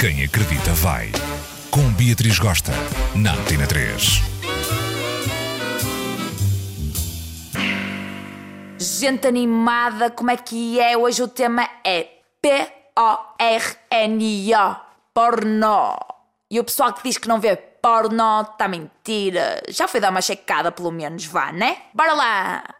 Quem acredita vai. Com Beatriz Gosta, na Antena 3. Gente animada, como é que é? Hoje o tema é P-O-R-N-O. Porno. E o pessoal que diz que não vê porno tá mentira. Já foi dar uma checada, pelo menos, vá, né? Bora lá!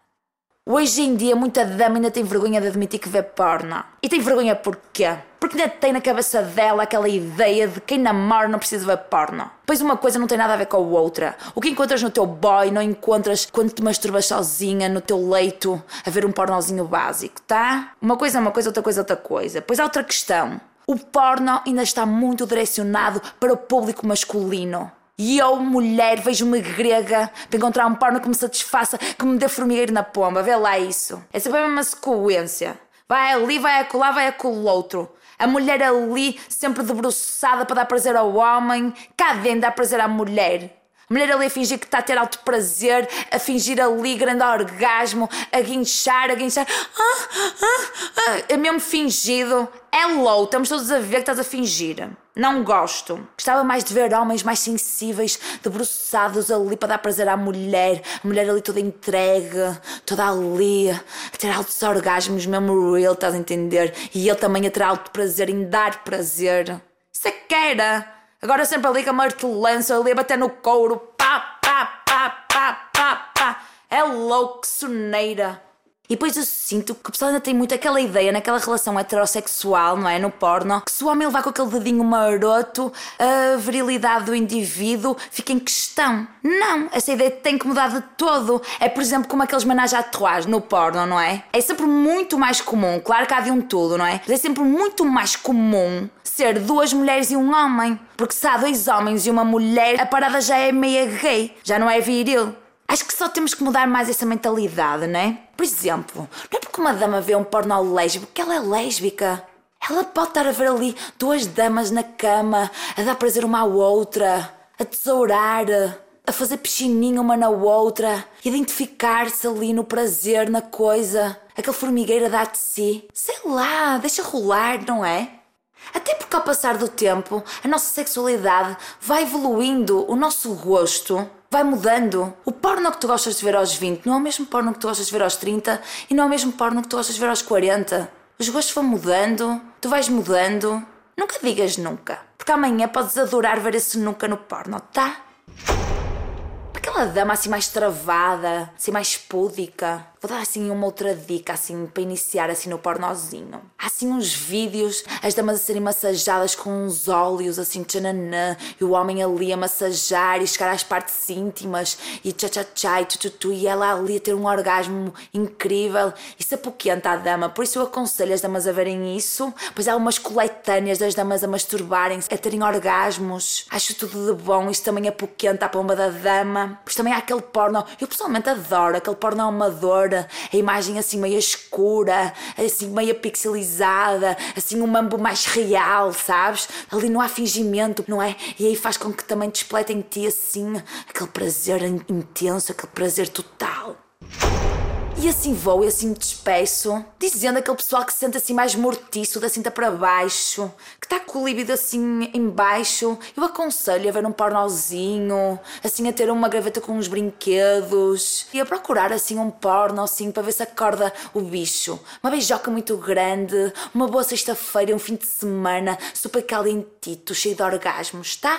Hoje em dia, muita dama ainda tem vergonha de admitir que vê porno. E tem vergonha porquê? Porque ainda tem na cabeça dela aquela ideia de quem namora não precisa ver porno. Pois uma coisa não tem nada a ver com a outra. O que encontras no teu boy não encontras quando te masturbas sozinha no teu leito a ver um pornozinho básico, tá? Uma coisa é uma coisa, outra coisa é outra coisa. Pois há outra questão. O porno ainda está muito direcionado para o público masculino. E eu, mulher, vejo-me grega para encontrar um porno que me satisfaça, que me dê formigueiro na pomba. Vê lá isso. É sempre a mesma sequência. Vai ali, vai acolá, vai o outro. A mulher ali, sempre debruçada para dar prazer ao homem. Cá dentro dá prazer à mulher. A mulher ali a fingir que está a ter alto prazer, a fingir ali grande orgasmo, a guinchar, a guinchar. Ah, ah, ah. É mesmo fingido. É low, estamos todos a ver que estás a fingir. Não gosto. Gostava mais de ver homens mais sensíveis, debruçados ali para dar prazer à mulher. A mulher ali toda entregue, toda ali, a ter altos orgasmos, mesmo real, estás a entender? E ele também a ter alto prazer em dar prazer. Isso é. Agora sempre ali com a martelança, ali a bater no couro. Pá, pá, pá, pá, pá, pá. É louco, soneira. E depois eu sinto que o pessoal ainda tem muito aquela ideia naquela relação heterossexual, não é? No porno, que se o homem levar com aquele dedinho maroto, a virilidade do indivíduo fica em questão. Não, essa ideia tem que mudar de todo. É, por exemplo, como aqueles managem à no porno, não é? É sempre muito mais comum, claro que há de um tudo, não é? Mas é sempre muito mais comum ser duas mulheres e um homem. Porque se há dois homens e uma mulher, a parada já é meia gay, já não é viril. Acho que só temos que mudar mais essa mentalidade, não é? Por exemplo, não é porque uma dama vê um porno lésbico que ela é lésbica. Ela pode estar a ver ali duas damas na cama, a dar prazer uma à outra, a tesourar, a fazer piscininha uma na outra, identificar-se ali no prazer, na coisa, aquele formigueiro a dar de si. Sei lá, deixa rolar, não é? Porque ao passar do tempo, a nossa sexualidade vai evoluindo, o nosso gosto vai mudando. O porno que tu gostas de ver aos 20 não é o mesmo porno que tu gostas de ver aos 30 e não é o mesmo porno que tu gostas de ver aos 40. Os gostos vão mudando, tu vais mudando. Nunca digas nunca, porque amanhã podes adorar ver esse nunca no porno, tá? Aquela dama assim mais travada, assim mais púdica. Vou dar assim uma outra dica assim para iniciar assim no pornozinho. Há assim uns vídeos, as damas a serem massajadas com uns óleos assim tchananã e o homem ali a massajar e chegar às partes íntimas e tchá tchá tchá e tu, e ela ali a ter um orgasmo incrível. Isso apoquenta a dama, por isso eu aconselho as damas a verem isso. Pois há umas coletâneas das damas a masturbarem, a terem orgasmos. Acho tudo de bom, isso também apoquenta a pomba da dama. Pois também há aquele porno, eu pessoalmente adoro aquele porno amador a imagem assim meio escura, assim meio pixelizada, assim um mambo mais real, sabes? Ali não há fingimento, não é? E aí faz com que também desplete em ti assim aquele prazer intenso, aquele prazer total. E assim vou e assim me despeço, dizendo aquele pessoal que se sente assim mais mortiço, da cinta para baixo, que está com o líbido assim em baixo, eu aconselho a ver um pornozinho, assim a ter uma gaveta com uns brinquedos e a procurar assim um porno assim para ver se acorda o bicho. Uma beijoca muito grande, uma boa sexta-feira, um fim de semana super calentito, cheio de orgasmos, tá?